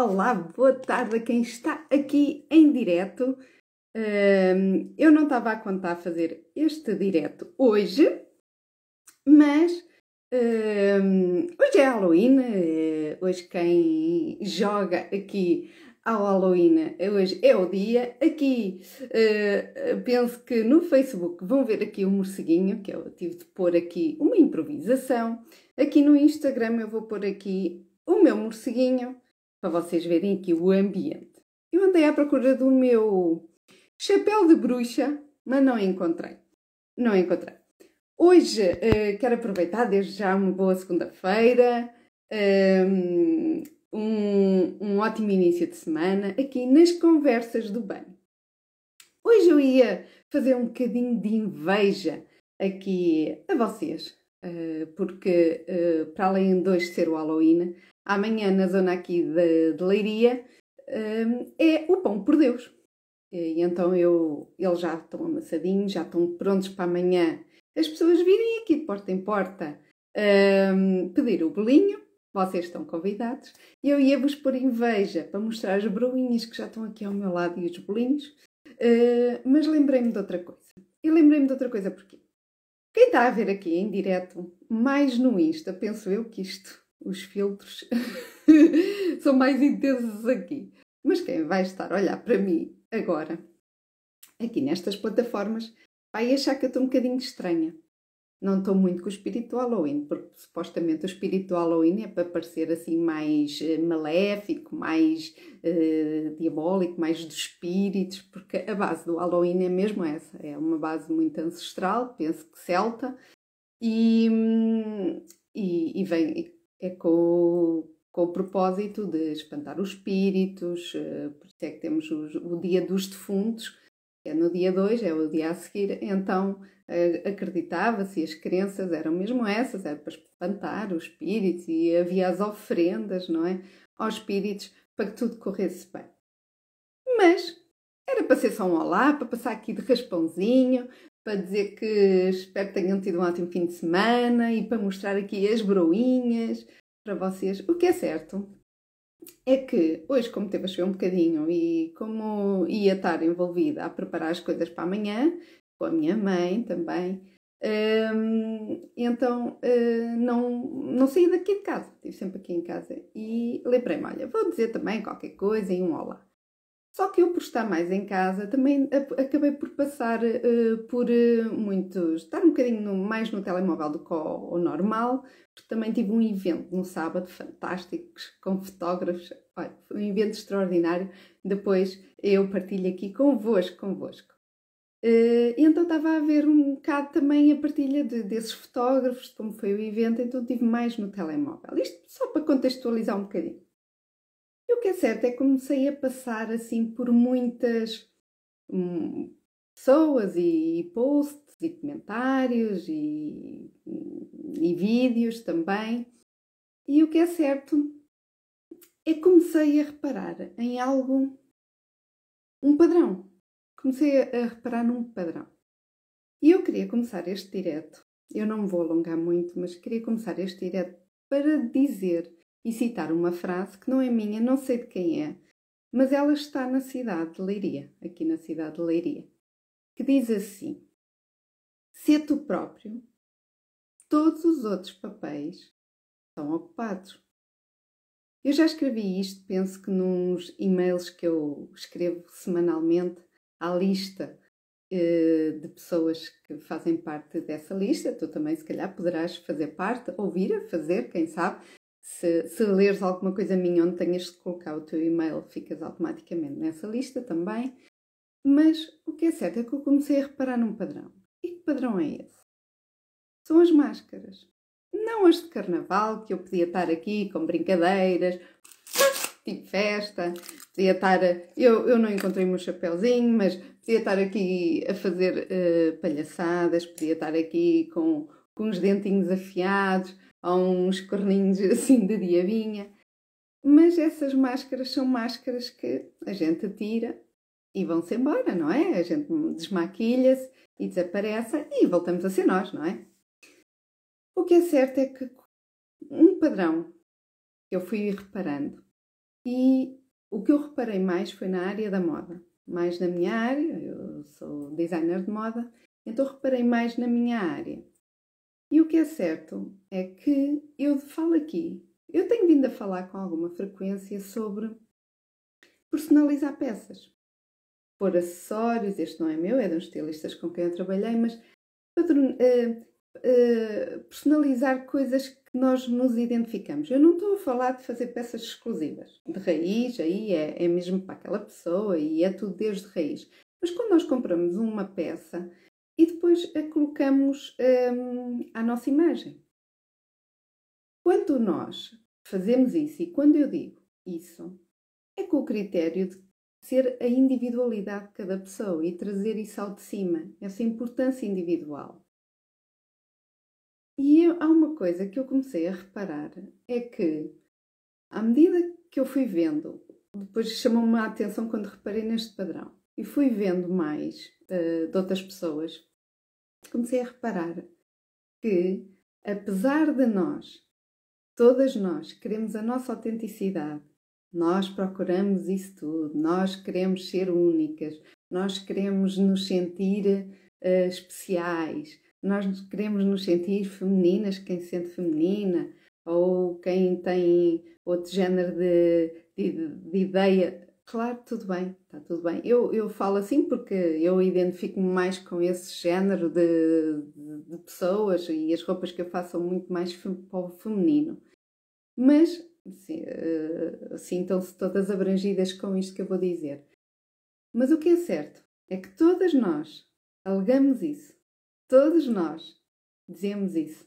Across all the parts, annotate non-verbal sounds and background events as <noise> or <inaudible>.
Olá, boa tarde a quem está aqui em direto. Um, eu não estava a contar fazer este direto hoje, mas um, hoje é Halloween. Uh, hoje quem joga aqui ao Halloween, hoje é o dia. Aqui uh, penso que no Facebook vão ver aqui o um morceguinho, que eu tive de pôr aqui uma improvisação. Aqui no Instagram eu vou pôr aqui o meu morceguinho para vocês verem aqui o ambiente. Eu andei à procura do meu chapéu de bruxa, mas não encontrei. Não encontrei. Hoje uh, quero aproveitar desde já uma boa segunda-feira, um, um, um ótimo início de semana aqui nas conversas do bem. Hoje eu ia fazer um bocadinho de inveja aqui a vocês, uh, porque uh, para além de hoje ser o Halloween, amanhã na zona aqui de, de Leiria, um, é o pão por Deus. E então eu, eles já estão amassadinhos, já estão prontos para amanhã as pessoas virem aqui de porta em porta um, pedir o bolinho. Vocês estão convidados. Eu ia-vos pôr inveja para mostrar as broinhas que já estão aqui ao meu lado e os bolinhos. Uh, mas lembrei-me de outra coisa. E lembrei-me de outra coisa porque quem está a ver aqui em direto, mais no Insta, penso eu que isto os filtros <laughs> são mais intensos aqui. Mas quem vai estar a olhar para mim agora, aqui nestas plataformas, vai achar que eu estou um bocadinho estranha. Não estou muito com o espírito Halloween, porque supostamente o espírito Halloween é para parecer assim mais uh, maléfico, mais uh, diabólico, mais dos espíritos, porque a base do Halloween é mesmo essa, é uma base muito ancestral, penso que celta, e, hum, e, e vem, é com, com o propósito de espantar os espíritos, eh, por isso é que temos o, dia dos defuntos, que é no dia 2, é o dia a seguir, então eh, acreditava-se, as crenças eram mesmo essas, era para espantar os espíritos e havia as ofrendas, não é? Aos espíritos para que tudo corresse bem. Mas era para ser só um olá, para passar aqui de raspãozinho, para dizer que espero que tenham tido um ótimo fim de semana e para mostrar aqui as broinhas para vocês. O que é certo é que hoje, como teve a chover um bocadinho e como ia estar envolvida a preparar as coisas para amanhã, com a minha mãe também, hum, então hum, não, não saí daqui de casa, estive sempre aqui em casa e lembrei-me: olha, vou dizer também qualquer coisa e um olá. Só que eu, por estar mais em casa, também acabei por passar uh, por uh, muitos. estar um bocadinho no, mais no telemóvel do que o, o, normal, porque também tive um evento no sábado fantástico com fotógrafos. Olha, foi um evento extraordinário. Depois eu partilho aqui convosco, convosco. Uh, então estava a ver um bocado também a partilha de, desses fotógrafos, como foi o evento, então tive mais no telemóvel. Isto só para contextualizar um bocadinho. O que é certo é que comecei a passar assim por muitas hum, pessoas e, posts e comentários e, e, e vídeos também. E o que é certo é que comecei a reparar em algo, um padrão. Comecei a reparar num padrão. E eu queria começar este direto, eu não me vou alongar muito, mas queria começar este direto para dizer e citar uma frase que não é minha, não sei de quem é, mas ela está na cidade de Leiria, aqui na cidade de Leiria, que diz assim: Se tu próprio, todos os outros papéis estão ocupados. Eu já escrevi isto, penso que nos e-mails que eu escrevo semanalmente, à lista eh, de pessoas que fazem parte dessa lista. Tu também, se calhar, poderás fazer parte, ouvir a fazer, quem sabe, se, se leres alguma coisa minha onde tenhas de colocar o teu e-mail, ficas automaticamente nessa lista também. Mas o que é certo é que eu comecei a reparar num padrão. E que padrão é esse? São as máscaras. Não as de carnaval, que eu podia estar aqui com brincadeiras, <laughs> tipo festa, podia estar. Eu, eu não encontrei o meu chapéuzinho, mas podia estar aqui a fazer uh, palhaçadas, podia estar aqui com, com os dentinhos afiados a uns corninhos assim de diabinha. Mas essas máscaras são máscaras que a gente tira e vão-se embora, não é? A gente desmaquilha-se e desaparece e voltamos a ser nós, não é? O que é certo é que um padrão que eu fui reparando e o que eu reparei mais foi na área da moda, mais na minha área, eu sou designer de moda, então reparei mais na minha área. E o que é certo é que eu falo aqui, eu tenho vindo a falar com alguma frequência sobre personalizar peças, pôr acessórios, este não é meu, é de uns estilistas com quem eu trabalhei, mas uh, uh, personalizar coisas que nós nos identificamos. Eu não estou a falar de fazer peças exclusivas, de raiz, aí é, é mesmo para aquela pessoa e é tudo desde raiz. Mas quando nós compramos uma peça e depois a colocamos um, à nossa imagem. Quando nós fazemos isso, e quando eu digo isso, é com o critério de ser a individualidade de cada pessoa e trazer isso ao de cima, essa importância individual. E eu, há uma coisa que eu comecei a reparar, é que à medida que eu fui vendo, depois chamou-me a atenção quando reparei neste padrão, e fui vendo mais uh, de outras pessoas, comecei a reparar que, apesar de nós, todas nós, queremos a nossa autenticidade, nós procuramos isso tudo, nós queremos ser únicas, nós queremos nos sentir uh, especiais, nós queremos nos sentir femininas, quem se sente feminina, ou quem tem outro género de, de, de ideia. Claro, tudo bem, está tudo bem. Eu, eu falo assim porque eu identifico-me mais com esse género de, de, de, pessoas e as roupas que eu faço são muito mais para o feminino. Mas uh, sintam-se todas abrangidas com isto que eu vou dizer. Mas o que é certo é que todas nós alegamos isso. Todos nós dizemos isso.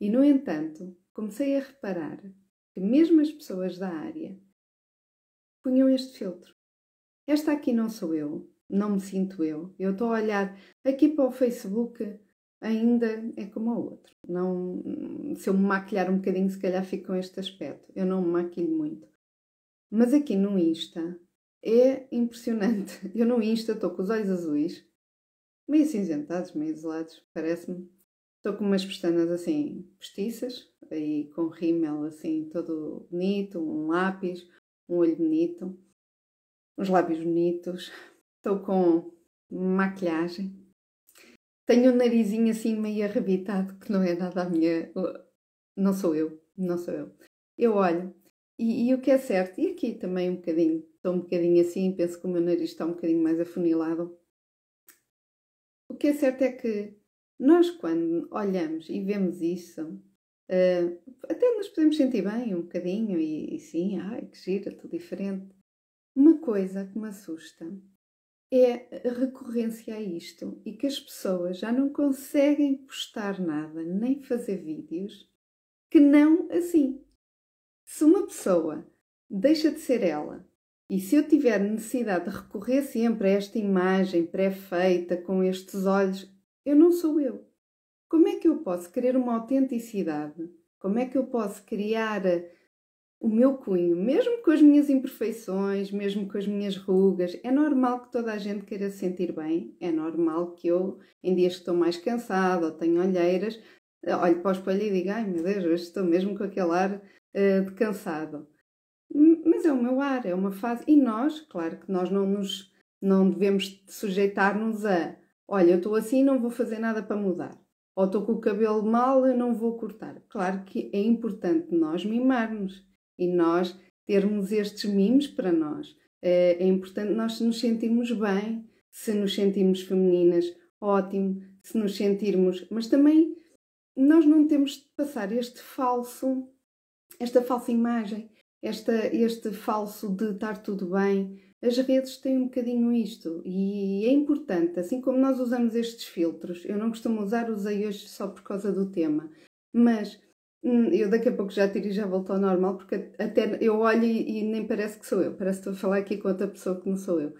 E, no entanto, comecei a reparar que mesmo as pessoas da área punham este filtro. Esta aqui não sou eu, não me sinto eu. Eu estou a olhar aqui para o Facebook, ainda é como o outro. Não, se eu me maquilhar um bocadinho, se calhar fico com este aspecto. Eu não me maquilho muito. Mas aqui no Insta é impressionante. <laughs> Eu no Insta estou com os olhos azuis, meio cinzentados, meio isolados, parece-me. Estou com umas pestanas assim postiças, aí com rímel assim todo bonito, um lápis, um olho bonito, uns lábios bonitos. Estou com maquilhagem. Tenho um narizinho assim meio arrebitado, que não é nada a minha. Não sou eu, não sou eu. Eu olho e, e, o que é certo, e aqui também um bocadinho, estou um bocadinho assim, penso que o meu nariz está um bocadinho mais afunilado. O que é certo é que nós, quando olhamos e vemos isso, uh, até nos podemos sentir bem um bocadinho e, e sim, ai que gira, tudo diferente. Uma coisa que me assusta é a recorrência a isto e que as pessoas já não conseguem postar nada nem fazer vídeos que não assim. Se uma pessoa deixa de ser ela e se eu tiver necessidade de recorrer sempre a esta imagem pré-feita com estes olhos, eu não sou eu. Como é que eu posso querer uma autenticidade? Como é que eu posso criar o meu cunho, mesmo com as minhas imperfeições, mesmo com as minhas rugas, é normal que toda a gente queira se sentir bem, é normal que eu, em dias que estou mais cansada ou tenho olheiras, olho para o espelho e digo, ai meu Deus, hoje estou mesmo com aquele ar uh, de cansado. Mas é o meu ar, é uma fase, e nós, claro que nós não nos, não devemos sujeitar-nos a, olha, eu estou assim não vou fazer nada para mudar. Ou estou com o cabelo mal, eu não vou cortar. Claro que é importante nós mimarmos e nós termos estes mimos para nós. É, é importante nós nos sentirmos bem, se nos sentirmos femininas, ótimo, se nos sentirmos, mas também nós não temos de passar este falso, esta falsa imagem, esta, este falso de estar tudo bem. As redes têm um bocadinho isto e é importante, assim como nós usamos estes filtros, eu não costumo usar, usei hoje só por causa do tema, mas Hum, eu daqui a pouco já tiro e já volto ao normal, porque até eu olho e, e, nem parece que sou eu, parece que estou a falar aqui com outra pessoa que não sou eu.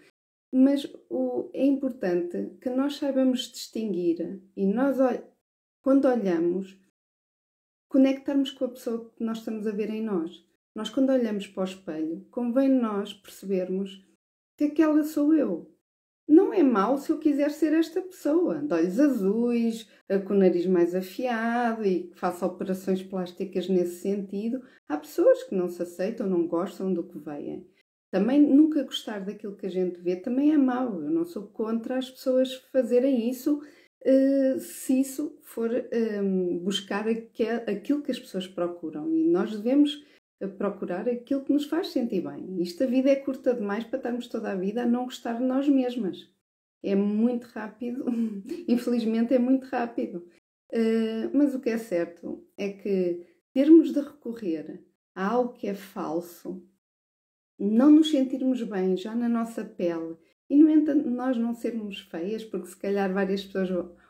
Mas o, é importante que nós saibamos distinguir e nós, quando olhamos, conectarmos com a pessoa que nós estamos a ver em nós. Nós, quando olhamos para o espelho, convém nós percebermos que aquela sou eu. não é mau se eu quiser ser esta pessoa, de olhos azuis, com o nariz mais afiado e que faça operações plásticas nesse sentido. Há pessoas que não se aceitam, não gostam do que veem. Também nunca gostar daquilo que a gente vê também é mau. Eu não sou contra as pessoas fazerem isso uh, se isso for ehm, buscar aquilo que as pessoas procuram. E nós devemos procurar aquilo que nos faz sentir bem. Isto a vida é curta demais para estarmos toda a vida a não gostar de nós mesmas. É muito rápido, <laughs> infelizmente é muito rápido. Uh, mas o que é certo é que termos de recorrer a algo que é falso, não nos sentirmos bem já na nossa pele e, no entanto, nós não sermos feias, porque se calhar várias pessoas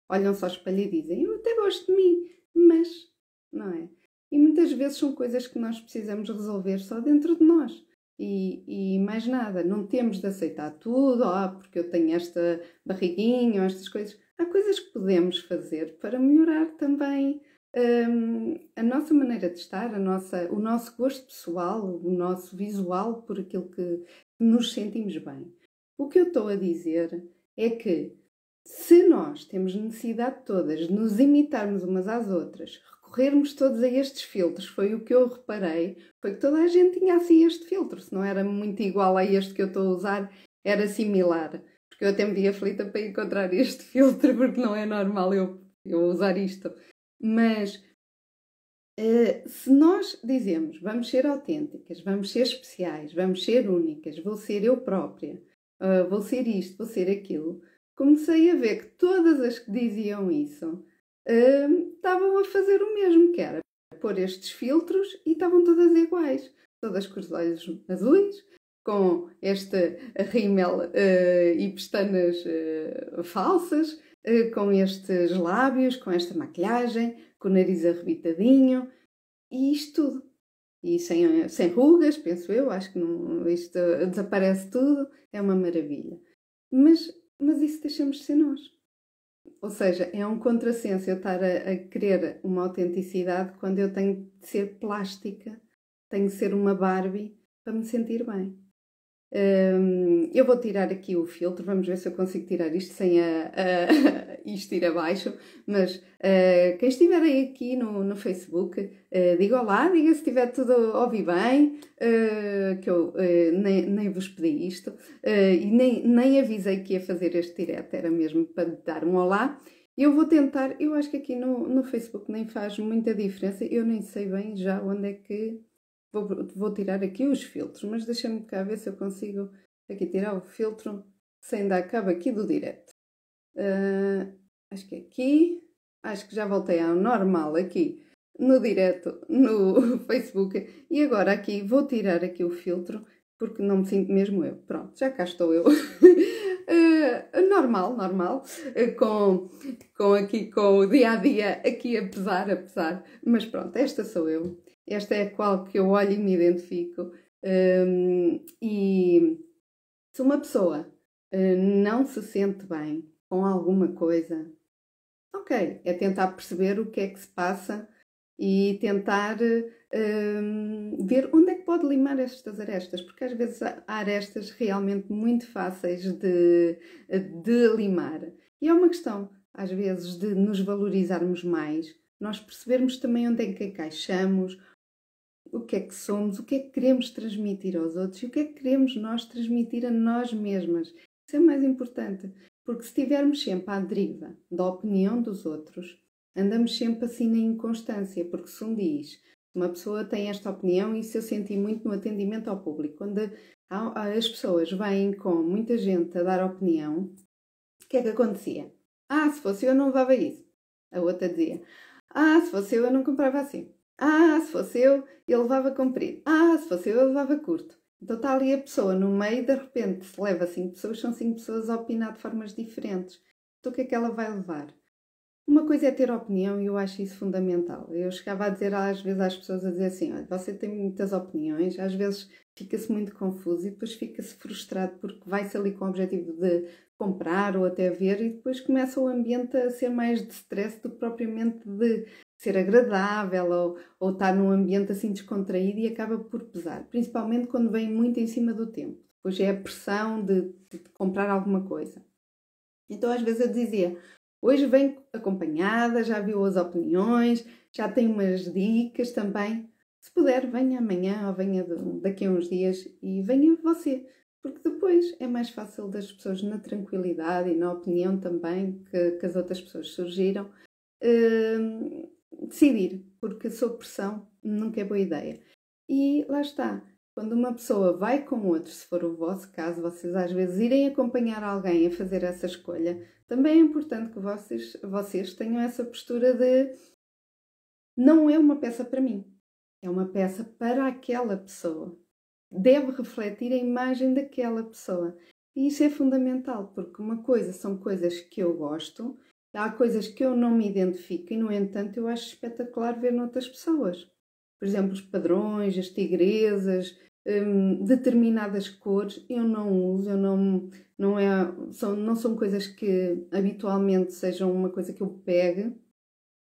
olham-se ao espelho e dizem eu até gosto de mim, mas não é? E muitas vezes são coisas que nós precisamos resolver só dentro de nós. E, e mais nada, não temos de aceitar tudo, oh, porque eu tenho esta barriguinha ou estas coisas. Há coisas que podemos fazer para melhorar também um, a nossa maneira de estar, a nossa, o nosso gosto pessoal, o nosso visual por aquilo que nos sentimos bem. O que eu estou a dizer é que se nós temos necessidade todas de nos imitarmos umas às outras, recorrermos todos a estes filtros, foi o que eu reparei, foi que toda a gente tinha assim este filtro, se não era muito igual a este que eu estou a usar, era similar. Porque eu até me vi aflita para encontrar este <laughs> filtro, porque não é normal eu, eu usar isto. Mas uh, se nós dizemos vamos ser autênticas, vamos ser especiais, vamos ser únicas, vou ser eu própria, uh, vou ser isto, vou ser aquilo, comecei a ver que todas as que diziam isso estavam a fazer o mesmo, que era pôr estes filtros e estavam todas iguais, todas com os olhos azuis, com este rímel uh, e pestanas uh, falsas, uh, com estes lábios, com esta maquilhagem, com o nariz arrebitadinho e isto tudo. E sem, sem rugas, penso eu, acho que não, isto desaparece tudo, é uma maravilha. Mas, mas isso deixamos de ser nós. Ou seja, é um contrassenso eu estar a, a querer uma autenticidade quando eu tenho de ser plástica, tenho de ser uma Barbie para me sentir bem. Um, eu vou tirar aqui o filtro, vamos ver se eu consigo tirar isto sem a, a, <laughs> isto ir abaixo. Mas uh, quem estiver aí aqui no, no Facebook, uh, diga olá, diga se estiver tudo a ouvir bem, uh, que eu nem, nem vos pedi isto e nem, nem avisei que ia fazer este direto, era mesmo para dar um olá. Eu vou tentar, eu acho que aqui no, no Facebook nem faz muita diferença, eu nem sei bem já onde é que Vou, vou tirar aqui os filtros, mas deixa-me cá ver se eu consigo aqui tirar o filtro sem dar cabo aqui do direto. Uh, acho que é aqui. Acho que já voltei ao normal aqui no direto no <laughs> Facebook. E agora aqui vou tirar aqui o filtro porque não me sinto mesmo eu. Pronto, já cá estou eu. uh, <laughs> normal, normal. Uh, com, com aqui com o dia a dia aqui a pesar, a pesar. Mas pronto, esta sou eu. Esta é a qual que eu olho e me identifico. Um, e se uma pessoa uh, não se sente bem com alguma coisa, ok, é tentar perceber o que é que se passa e tentar um, ver onde é que pode limar estas arestas, porque às vezes há arestas realmente muito fáceis de, de limar. E é uma questão, às vezes, de nos valorizarmos mais, nós percebermos também onde é que encaixamos, o que é que somos, o que é que queremos transmitir aos outros e o que é que queremos nós transmitir a nós mesmas. Isso é mais importante, porque se estivermos sempre à deriva da opinião dos outros, andamos sempre assim na inconstância, porque se um diz uma pessoa tem esta opinião, e isso eu senti muito no atendimento ao público, quando as pessoas vêm com muita gente a dar opinião, o que é que acontecia? Ah, se fosse eu não levava isso. A outra dizia, ah, se fosse eu eu não comprava assim. Ah, se fosse eu, eu levava comprido. Ah, se fosse eu, eu levava curto. Então está ali a pessoa no meio, de repente se leva cinco pessoas, são cinco pessoas a opinar de formas diferentes. Então o que é que ela vai levar? Uma coisa é ter opinião e eu acho isso fundamental. Eu chegava a dizer às vezes às pessoas a dizer assim: olha, você tem muitas opiniões, às vezes fica-se muito confuso e depois fica-se frustrado porque vai-se ali com o objetivo de comprar ou até ver e depois começa o ambiente a ser mais de stress do que propriamente de ser agradável ou, ou estar num ambiente assim descontraído e acaba por pesar, principalmente quando vem muito em cima do tempo. Depois é a pressão de, de comprar alguma coisa. Então às vezes eu dizia, hoje vem acompanhada, já viu as opiniões, já tem umas dicas também. Se puder, venha amanhã ou venha daqui a uns dias e venha você, porque depois é mais fácil das pessoas, na tranquilidade e na opinião também que, que as outras pessoas surgiram, uh, decidir, porque sob pressão nunca é boa ideia. E lá está, quando uma pessoa vai com outro, se for o vosso caso, vocês às vezes irem acompanhar alguém a fazer essa escolha, também é importante que vocês, vocês tenham essa postura de não é uma peça para mim, é uma peça para aquela pessoa. Deve refletir a imagem daquela pessoa. E isso é fundamental, porque uma coisa são coisas que eu gosto Há coisas que eu não me identifico e, no entanto, eu acho espetacular ver noutras pessoas. Por exemplo, os padrões, as tigresas, hum, determinadas cores, eu não uso, eu não, não, é, são, não são coisas que habitualmente sejam uma coisa que eu pegue.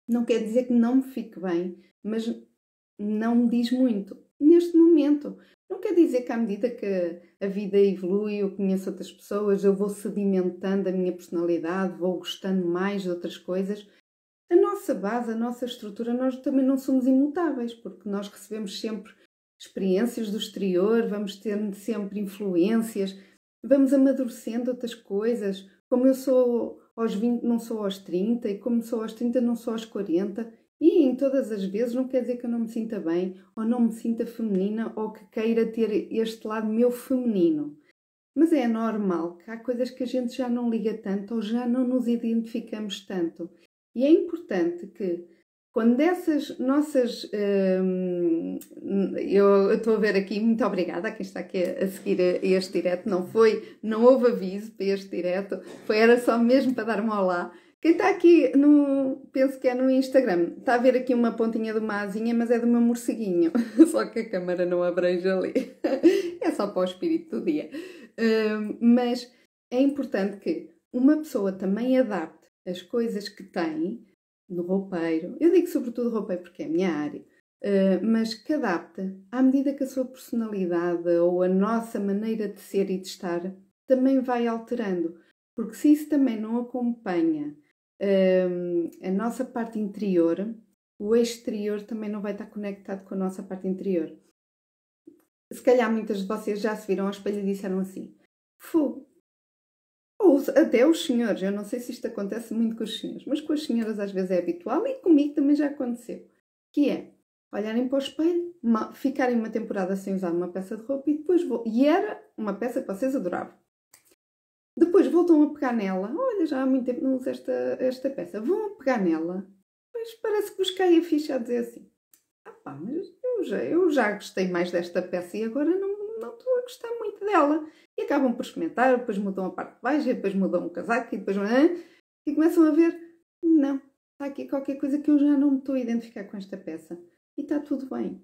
Não quer dizer que não me fique bem, mas não me diz muito. Neste momento, não quer dizer que à medida que a vida evolui, eu conheço outras pessoas, eu vou sedimentando a minha personalidade, vou gostando mais de outras coisas. A nossa base, a nossa estrutura, nós também não somos imutáveis, porque nós recebemos sempre experiências do exterior, vamos tendo sempre influências, vamos amadurecendo outras coisas. Como eu sou aos 20, não sou aos 30, e como sou aos 30, não sou aos 40. E em todas as vezes não quer dizer que eu não me sinta bem, ou não me sinta feminina, ou que queira ter este lado meu feminino. Mas é normal que há coisas que a gente já não liga tanto ou já não nos identificamos tanto. E é importante que, quando essas nossas. Hum, eu estou a ver aqui, muito obrigada a quem está aqui a, seguir este direto. Não foi, não houve aviso para este direto, foi, era só mesmo para dar um olá. Quem está aqui no. penso que é no Instagram, está a ver aqui uma pontinha de uma asinha, mas é do meu morceguinho. <laughs> Só que a câmara não abrange ali. <laughs> É só para o espírito do dia. Uh, mas é importante que uma pessoa também adapte as coisas que tem no roupeiro. Eu digo sobretudo roupeiro porque é a minha área. Uh, mas que adapte à medida que a sua personalidade ou a nossa maneira de ser e de estar também vai alterando. Porque se isso também não acompanha a nossa parte interior, o exterior também não vai estar conectado com a nossa parte interior. Se calhar muitas de vocês já se viram ao espelho e disseram assim: Fogo. Ou até os senhores, eu não sei se isto acontece muito com os senhores, mas com as senhoras às vezes é habitual e comigo também já aconteceu. Que é olharem para o espelho, ficarem uma temporada sem usar uma peça de roupa e depois vou. E era uma peça que vocês adoravam. Depois voltam a pegar nela. Olha, já há muito tempo não uso esta, esta peça. Vão a pegar nela. Depois parece que busquei a ficha a dizer assim: ah pá, mas eu já, eu já gostei mais desta peça e agora não, não estou a gostar muito dela. E acabam por experimentar, depois mudam a parte de baixo, depois mudam o casaco e depois. E começam a ver: não, está aqui qualquer coisa que eu já não me estou a identificar com esta peça. E está tudo bem.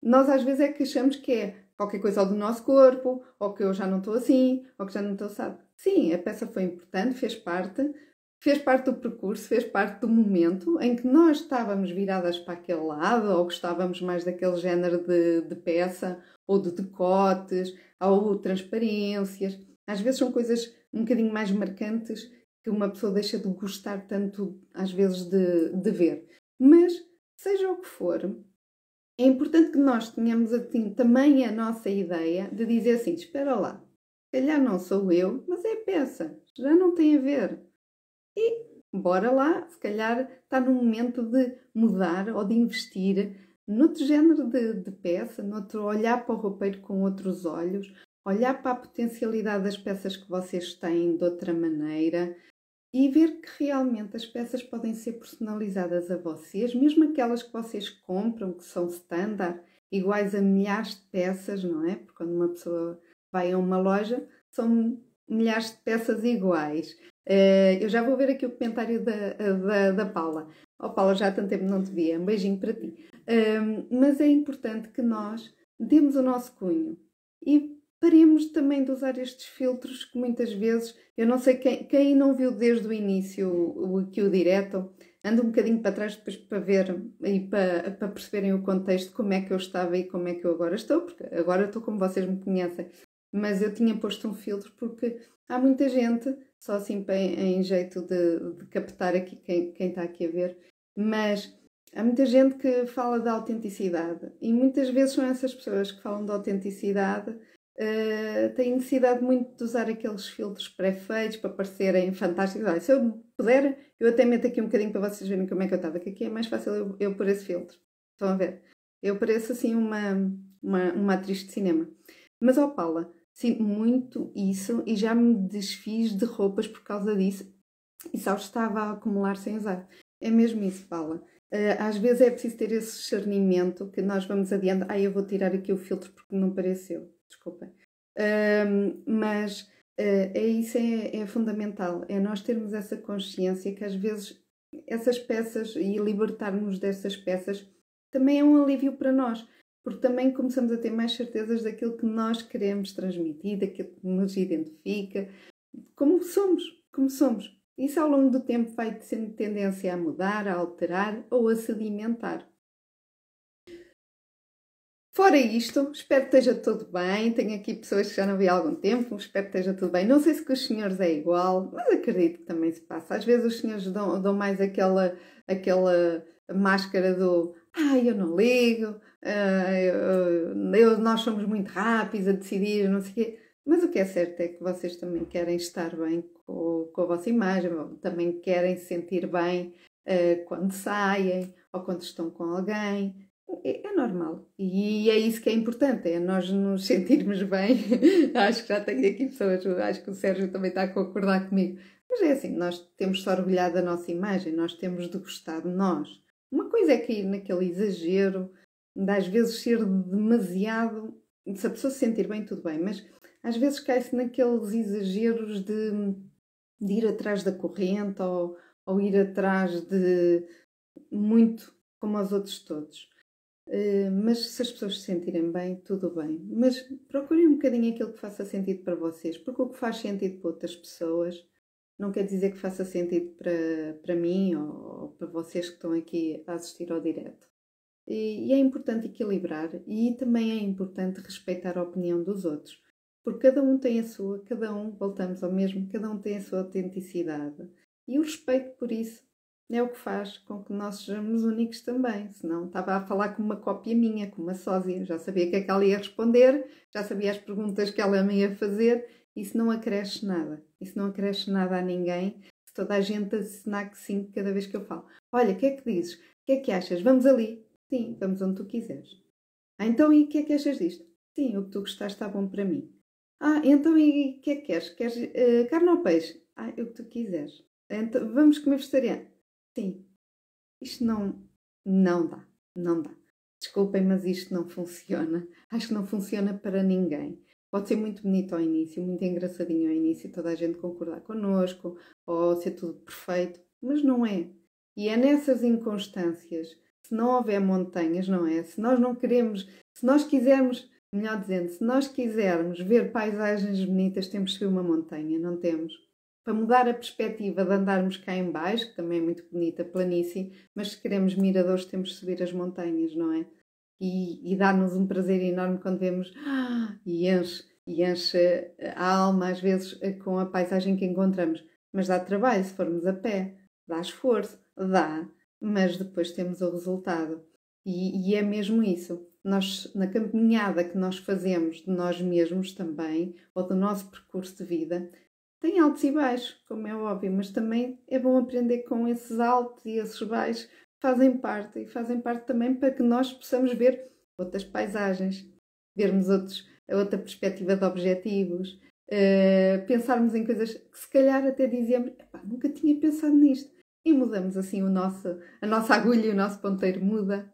Nós às vezes é que achamos que é qualquer coisa do nosso corpo, ou que eu já não estou assim, ou que já não estou sabe. Sim, a peça foi importante, fez parte, fez parte do percurso, fez parte do momento em que nós estávamos viradas para aquele lado, ou gostávamos mais daquele género de, de peça, ou de decotes, ou transparências. Às vezes são coisas um bocadinho mais marcantes que uma pessoa deixa de gostar tanto, às vezes, de, de ver. Mas, seja o que for, é importante que nós tenhamos assim, também a nossa ideia de dizer assim: espera lá, calhar não sou eu, mas é peça, já não tem a ver. E bora lá, se calhar está no momento de mudar ou de investir noutro género de, de peça, noutro olhar para o roupeiro com outros olhos, olhar para a potencialidade das peças que vocês têm de outra maneira, e ver que realmente as peças podem ser personalizadas a vocês, mesmo aquelas que vocês compram, que são standard, iguais a milhares de peças, não é? Porque quando uma pessoa vai a uma loja, são milhares de peças iguais. Eh, eu já vou ver aqui o comentário da, da, da Paula. Oh, Paula, já há tanto tempo não te via. Um beijinho para ti. Ehm, mas é importante que nós demos o nosso cunho e paremos também de usar estes filtros que muitas vezes, eu não sei quem, quem não viu desde o início o, aqui o direto, ando um bocadinho para trás depois para ver e para, para perceberem o contexto, como é que eu estava e como é que eu agora estou, porque agora estou como vocês me conhecem, mas eu tinha posto um filtro porque há muita gente, só assim em, em jeito de, de, captar aqui quem, quem está aqui a ver, mas há muita gente que fala da autenticidade e muitas vezes são essas pessoas que falam da autenticidade uh, têm necessidade muito de usar aqueles filtros pré-feitos para parecerem fantásticos. Olha, se eu puder, eu até meto aqui um bocadinho para vocês verem como é que eu estava, que aqui é mais fácil eu, eu pôr esse filtro. Estão a ver? Eu pareço assim uma, uma, uma atriz de cinema. Mas, ó Paula, sinto muito isso e já me desfiz de roupas por causa disso e só estava a acumular sem usar. É mesmo isso, Paula. Uh, às vezes é preciso ter esse discernimento que nós vamos adiante. Ah, eu vou tirar aqui o filtro porque não pareceu. Desculpem. Uh, mas uh, é isso é, é, fundamental. É nós termos essa consciência que às vezes essas peças e libertarmos dessas peças também é um alívio para nós. Porque também começamos a ter mais certezas daquilo que nós queremos transmitir, daquilo que nos identifica, como somos, como somos. Isso ao longo do tempo vai tendo tendência a mudar, a alterar ou a sedimentar. Fora isto, espero que esteja tudo bem. Tenho aqui pessoas que já não vi há algum tempo, espero que esteja tudo bem. Não sei se com os senhores é igual, mas acredito que também se passa. Às vezes os senhores dão, dão mais aquela, aquela máscara do ai, ah, eu não ligo, uh, eu, nós somos muito rápidos a decidir, não sei o quê. Mas o que é certo é que vocês também querem estar bem com, com a vossa imagem, também querem se sentir bem uh, quando saem ou quando estão com alguém. É, é, normal. E é isso que é importante, é nós nos <laughs> sentirmos bem. acho que já tenho aqui pessoas, acho que o Sérgio também está a concordar comigo. Mas é assim, nós temos de orgulhar da nossa imagem, nós temos de gostar de nós. Uma coisa é cair naquele exagero, às vezes ser demasiado. Se a pessoa se sentir bem, tudo bem, mas às vezes cai-se naqueles exageros de, de, ir atrás da corrente ou, ou ir atrás de muito como os outros todos. Uh, mas se as pessoas se sentirem bem, tudo bem. Mas procurem um bocadinho aquilo que faça sentido para vocês, porque o que faz sentido para outras pessoas não quer dizer que faça sentido para, para mim ou, ou para vocês que estão aqui a assistir ao direto. E, e é importante equilibrar e também é importante respeitar a opinião dos outros. Porque cada um tem a sua, cada um, voltamos ao mesmo, cada um tem a sua autenticidade. E o respeito por isso é o que faz com que nós sejamos únicos também. Senão estava a falar com uma cópia minha, com uma sósia. Já sabia o que é que ela ia responder, já sabia as perguntas que ela me ia fazer. Isso não acresce nada. Isso não acresce nada a ninguém. Se toda a gente assinar que sim cada vez que eu falo. Olha, o que é que dizes? O que é que achas? Vamos ali? Sim, vamos onde tu quiseres. Ah, então e o que é que achas disto? Sim, o que tu gostaste está bom para mim. Ah, então e o que é que queres? Queres uh, carne ou peixe? Ah, é o que tu quiseres. Então, vamos comer vegetariano? Sim. Isto não, não dá. Não dá. Desculpem, mas isto não funciona. <laughs> Acho que não funciona para ninguém. Pode ser muito bonito ao início, muito engraçadinho ao início, toda a gente concordar connosco, ou ser tudo perfeito, mas não é. E é nessas inconstâncias, se não houver montanhas, não é? Se nós não queremos, se nós quisermos Melhor dizendo, se nós quisermos ver paisagens bonitas, temos que subir uma montanha, não temos. Para mudar a perspectiva de andarmos cá em baixo, que também é muito bonita, planície, mas se queremos miradores, temos que subir as montanhas, não é? E, e dá-nos um prazer enorme quando vemos ah, e enche, e enche a alma, às vezes, com a paisagem que encontramos. Mas dá trabalho se formos a pé, dá esforço, dá, mas depois temos o resultado. E, e é mesmo isso nós, na caminhada que nós fazemos de nós mesmos também, ou do nosso percurso de vida, tem altos e baixos, como é óbvio, mas também é bom aprender com esses altos e esses baixos, fazem parte e fazem parte também para que nós possamos ver outras paisagens, vermos outros, outra perspectiva de objetivos, uh, pensarmos em coisas que se calhar até dizemos, nunca tinha pensado nisto. E mudamos assim o nosso, a nossa agulha e o nosso ponteiro muda.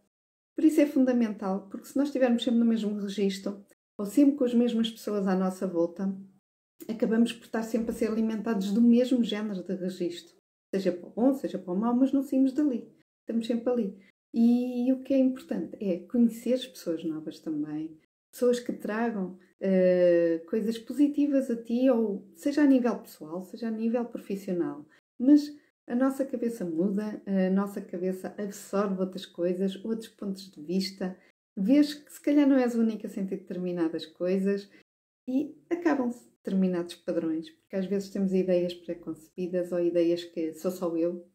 Por isso é fundamental, porque se nós estivermos sempre no mesmo registro, ou sempre com as mesmas pessoas à nossa volta, acabamos por estar sempre a ser alimentados do mesmo género de registro. Seja para o bom, seja para o mau, mas não saímos dali. Estamos sempre ali. E o que é importante é conhecer as pessoas novas também. Pessoas que tragam uh, coisas positivas a ti, ou seja a nível pessoal, seja a nível profissional. Mas A nossa cabeça muda, a nossa cabeça absorve outras coisas, outros pontos de vista, vês que se calhar não és única a sentir determinadas coisas e acabam-se determinados padrões, porque às vezes temos ideias preconcebidas ou ideias que sou só eu,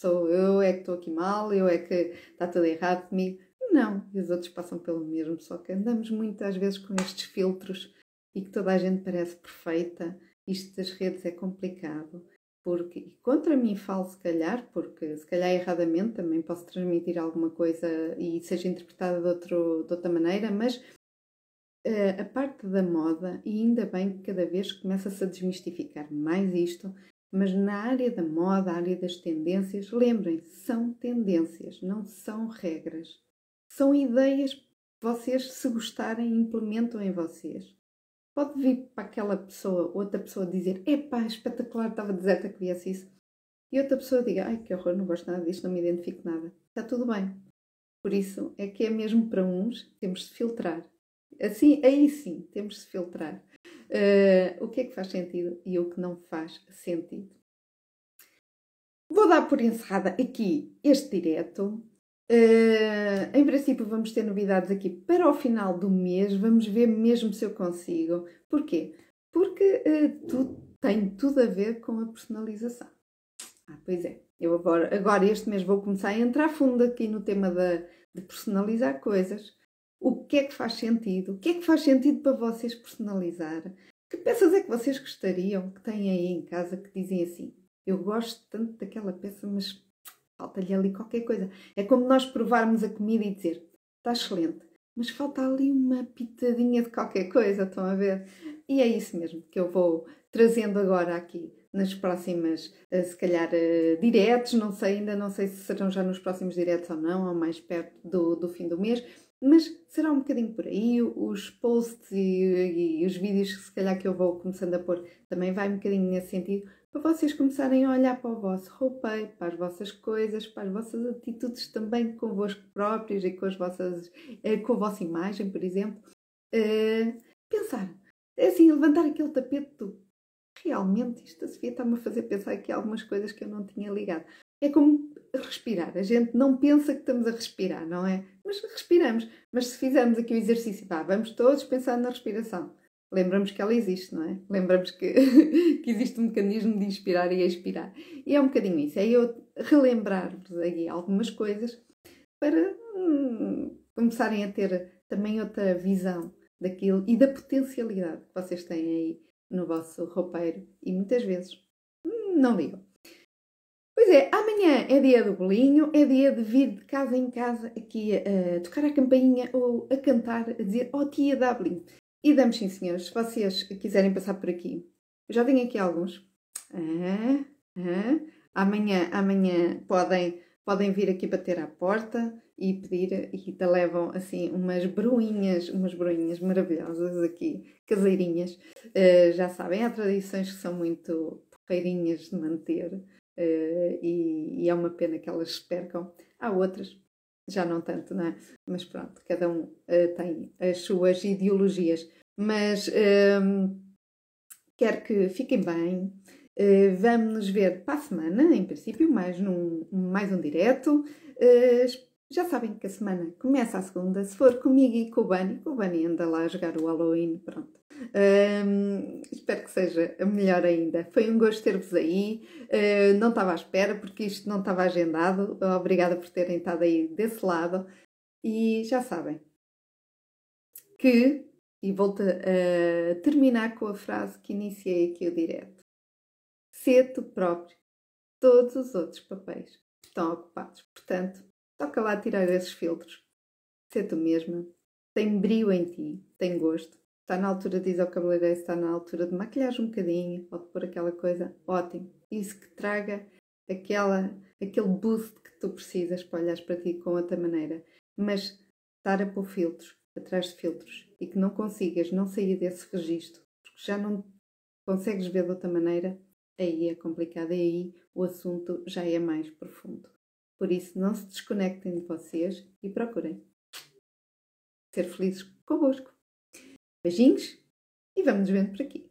sou eu é que estou aqui mal, eu é que está tudo errado comigo. Não, e os outros passam pelo mesmo, só que andamos muitas vezes com estes filtros e que toda a gente parece perfeita. Isto das redes é complicado, porque contra mim falo se calhar, porque se calhar erradamente também posso transmitir alguma coisa e seja interpretada de, outro, de outra maneira, mas uh, a parte da moda, e ainda bem que cada vez começa-se a desmistificar mais isto, mas na área da moda, área das tendências, lembrem-se, são tendências, não são regras. São ideias que vocês, se gostarem, implementam em vocês. Pode vir para aquela pessoa, outra pessoa dizer: Epá, espetacular, estava deserta que viesse isso. E outra pessoa diga: Ai, que horror, não gosto nada disto, não me identifico nada. Está tudo bem. Por isso é que é mesmo para uns, temos de filtrar. Assim, aí sim, temos de filtrar uh, o que é que faz sentido e o que não faz sentido. Vou dar por encerrada aqui este direto. Uh, em princípio, vamos ter novidades aqui para o final do mês. Vamos ver mesmo se eu consigo. Porquê? Porque uh, tu, tem tudo a ver com a personalização. Ah, pois é. Eu agora, agora este mês vou começar a entrar fundo aqui no tema de, de personalizar coisas. O que é que faz sentido? O que é que faz sentido para vocês personalizar? Que peças é que vocês gostariam que têm aí em casa que dizem assim: Eu gosto tanto daquela peça, mas falta-lhe ali qualquer coisa. É como nós provarmos a comida e dizer: Está excelente, mas falta ali uma pitadinha de qualquer coisa, estão a ver? E é isso mesmo que eu vou trazendo agora aqui nas próximas, eh, se calhar, eh, diretos, não sei, ainda não sei se serão já nos próximos diretos ou não, ou mais perto do, do fim do mês, mas será um bocadinho por aí. Os posts e, e, os vídeos que se calhar que eu vou começando a pôr também vai um bocadinho nesse sentido, para vocês começarem a olhar para o vosso roupeiro, para as vossas coisas, para as vossas atitudes também convosco próprios e com, as vossas, eh, com a vossa imagem, por exemplo. Uh, pensar, é assim, levantar aquele tapete do realmente isto a Sofia está-me a fazer pensar aqui algumas coisas que eu não tinha ligado. É como respirar. A gente não pensa que estamos a respirar, não é? Mas respiramos. Mas se fizermos aqui o exercício, pá, vamos todos pensar na respiração. Lembramos que ela existe, não é? Lembramos que, <laughs> que existe um mecanismo de inspirar e expirar. E é um bocadinho isso. É eu relembrar-vos aí algumas coisas para hum, começarem a ter também outra visão daquilo e da potencialidade que vocês têm aí no vosso roupeiro e muitas vezes hum, não ligam. Pois é, amanhã é dia do bolinho, é dia de vir de casa em casa aqui a, tocar a campainha ou a cantar, a dizer oh tia Dublin. E damos sim senhores, se vocês quiserem passar por aqui. Eu já tenho aqui alguns. Ah, ah. Amanhã, amanhã podem, podem vir aqui bater à porta e pedir e te levam assim umas broinhas, umas broinhas maravilhosas aqui, caseirinhas. Uh, já sabem, há tradições que são muito porreirinhas de manter. Uh, e, e, é uma pena que elas percam. Há outras, já não tanto, não é? Mas pronto, cada um uh, tem as suas ideologias. Mas uh, quero que fiquem bem. Uh, vamos nos ver para a semana, em princípio, mais, num, mais um direto. já sabem que a semana começa a segunda. Se for comigo e com o Bani, o Bani anda lá a jogar o Halloween, pronto. Um, espero que seja melhor ainda. Foi um gosto ter-vos aí. Uh, não estava à espera porque isto não estava agendado. Obrigada por terem estado aí desse lado. E já sabem que, e volto a terminar com a frase que iniciei aqui o direto: Sê tu próprio. Todos os outros papéis estão ocupados. Portanto, toca lá tirar esses filtros. Sê tu mesma. Tem brilho em ti, tem gosto Está na altura de ir ao cabeleireiro, está na altura de maquilhar um bocadinho ou de pôr aquela coisa, ótimo. Isso que traga aquela, aquele boost que tu precisas para olhares para ti com outra maneira. Mas estar a pôr filtros, atrás de filtros, e que não consigas não sair desse registro, porque já não consegues ver de outra maneira, aí é complicado, e aí o assunto já é mais profundo. Por isso, não se desconectem de vocês e procurem ser felizes convosco. Beijinhos e vamos nos vendo por aqui.